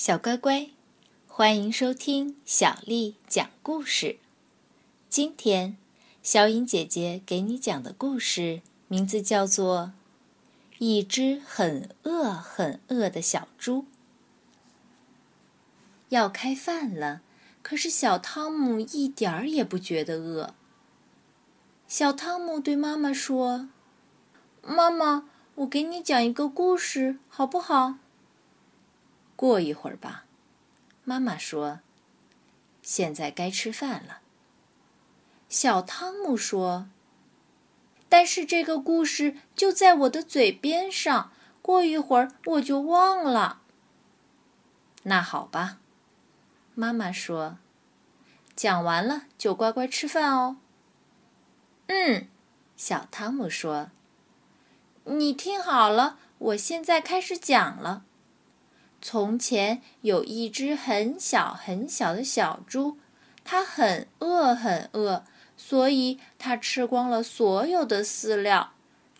小乖乖，欢迎收听小丽讲故事。今天，小颖姐姐给你讲的故事名字叫做《一只很饿很饿的小猪》。要开饭了，可是小汤姆一点儿也不觉得饿。小汤姆对妈妈说：“妈妈，我给你讲一个故事，好不好？”过一会儿吧，妈妈说：“现在该吃饭了。”小汤姆说：“但是这个故事就在我的嘴边上，过一会儿我就忘了。”那好吧，妈妈说：“讲完了就乖乖吃饭哦。”嗯，小汤姆说：“你听好了，我现在开始讲了。”从前有一只很小很小的小猪，它很饿很饿，所以它吃光了所有的饲料。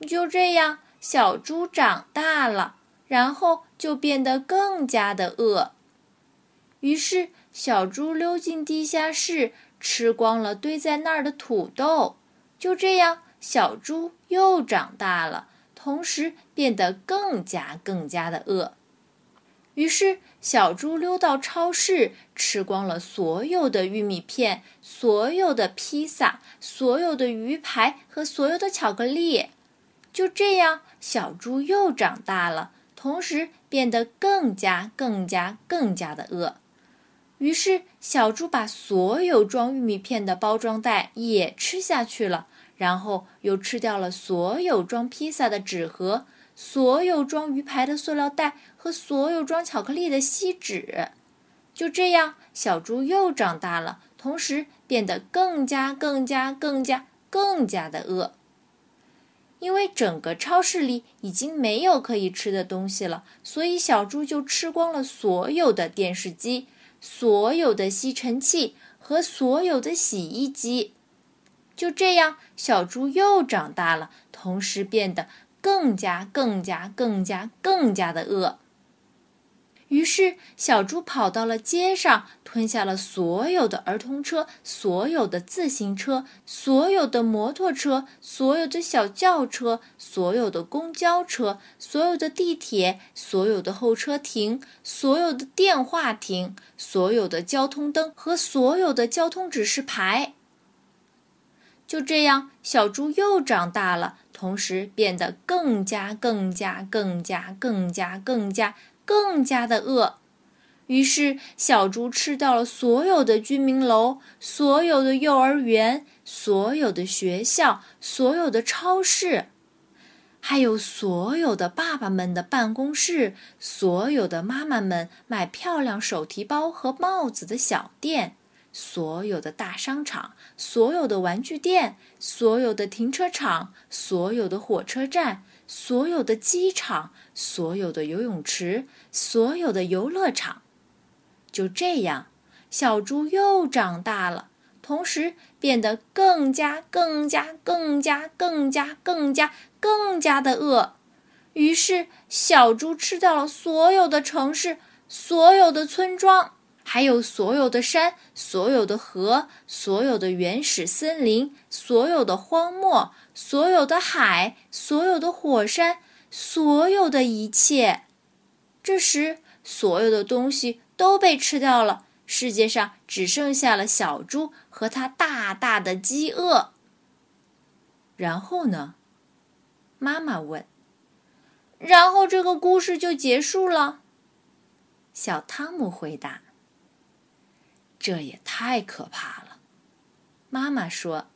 就这样，小猪长大了，然后就变得更加的饿。于是，小猪溜进地下室，吃光了堆在那儿的土豆。就这样，小猪又长大了，同时变得更加更加的饿。于是，小猪溜到超市，吃光了所有的玉米片、所有的披萨、所有的鱼排和所有的巧克力。就这样，小猪又长大了，同时变得更加、更加、更加的饿。于是，小猪把所有装玉米片的包装袋也吃下去了，然后又吃掉了所有装披萨的纸盒。所有装鱼排的塑料袋和所有装巧克力的锡纸，就这样，小猪又长大了，同时变得更加、更加、更加、更加的饿。因为整个超市里已经没有可以吃的东西了，所以小猪就吃光了所有的电视机、所有的吸尘器和所有的洗衣机。就这样，小猪又长大了，同时变得。更加、更加、更加、更加的饿。于是，小猪跑到了街上，吞下了所有的儿童车、所有的自行车、所有的摩托车、所有的小轿车、所有的公交车、所有的地铁、所有的候车亭、所有的电话亭、所有的交通灯和所有的交通指示牌。就这样，小猪又长大了。同时变得更加、更加、更加、更加、更加、更加的饿。于是，小猪吃掉了所有的居民楼、所有的幼儿园、所有的学校、所有的超市，还有所有的爸爸们的办公室、所有的妈妈们买漂亮手提包和帽子的小店。所有的大商场，所有的玩具店，所有的停车场，所有的火车站，所有的机场，所有的游泳池，所有的游乐场，就这样，小猪又长大了，同时变得更加、更加、更加、更加、更加、更加的饿。于是，小猪吃掉了所有的城市，所有的村庄。还有所有的山，所有的河，所有的原始森林，所有的荒漠，所有的海，所有的火山，所有的一切。这时，所有的东西都被吃掉了，世界上只剩下了小猪和它大大的饥饿。然后呢？妈妈问。然后这个故事就结束了。小汤姆回答。这也太可怕了，妈妈说：“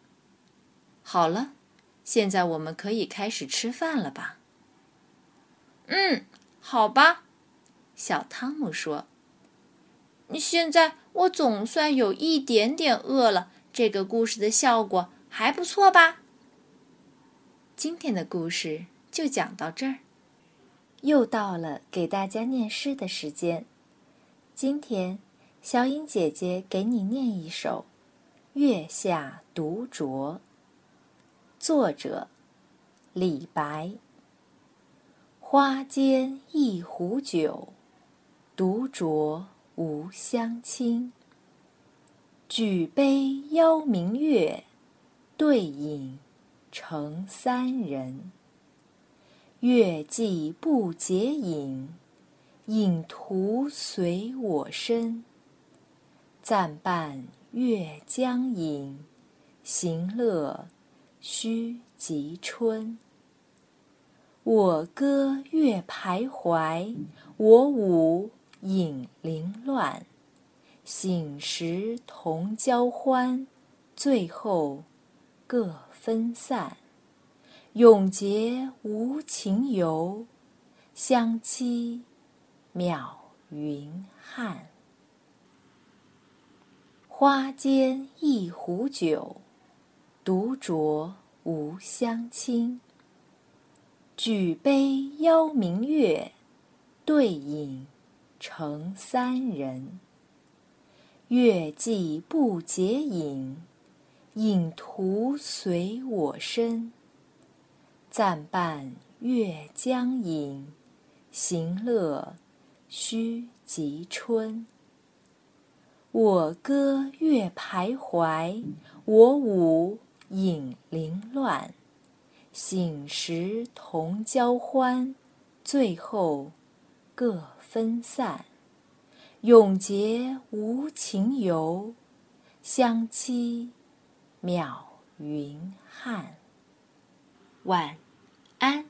好了，现在我们可以开始吃饭了吧？”“嗯，好吧。”小汤姆说。“现在我总算有一点点饿了，这个故事的效果还不错吧？”今天的故事就讲到这儿，又到了给大家念诗的时间，今天。小颖姐姐给你念一首《月下独酌》，作者李白。花间一壶酒，独酌无相亲。举杯邀明月，对影成三人。月既不解饮，影徒随我身。暂伴月将影，行乐须及春。我歌月徘徊，我舞影零乱。醒时同交欢，醉后各分散。永结无情游，相期邈云汉。花间一壶酒，独酌无相亲。举杯邀明月，对影成三人。月既不解饮，影徒随我身。暂伴月将影，行乐须及春。我歌月徘徊，我舞影零乱。醒时同交欢，醉后各分散。永结无情游，相期邈云汉。晚安。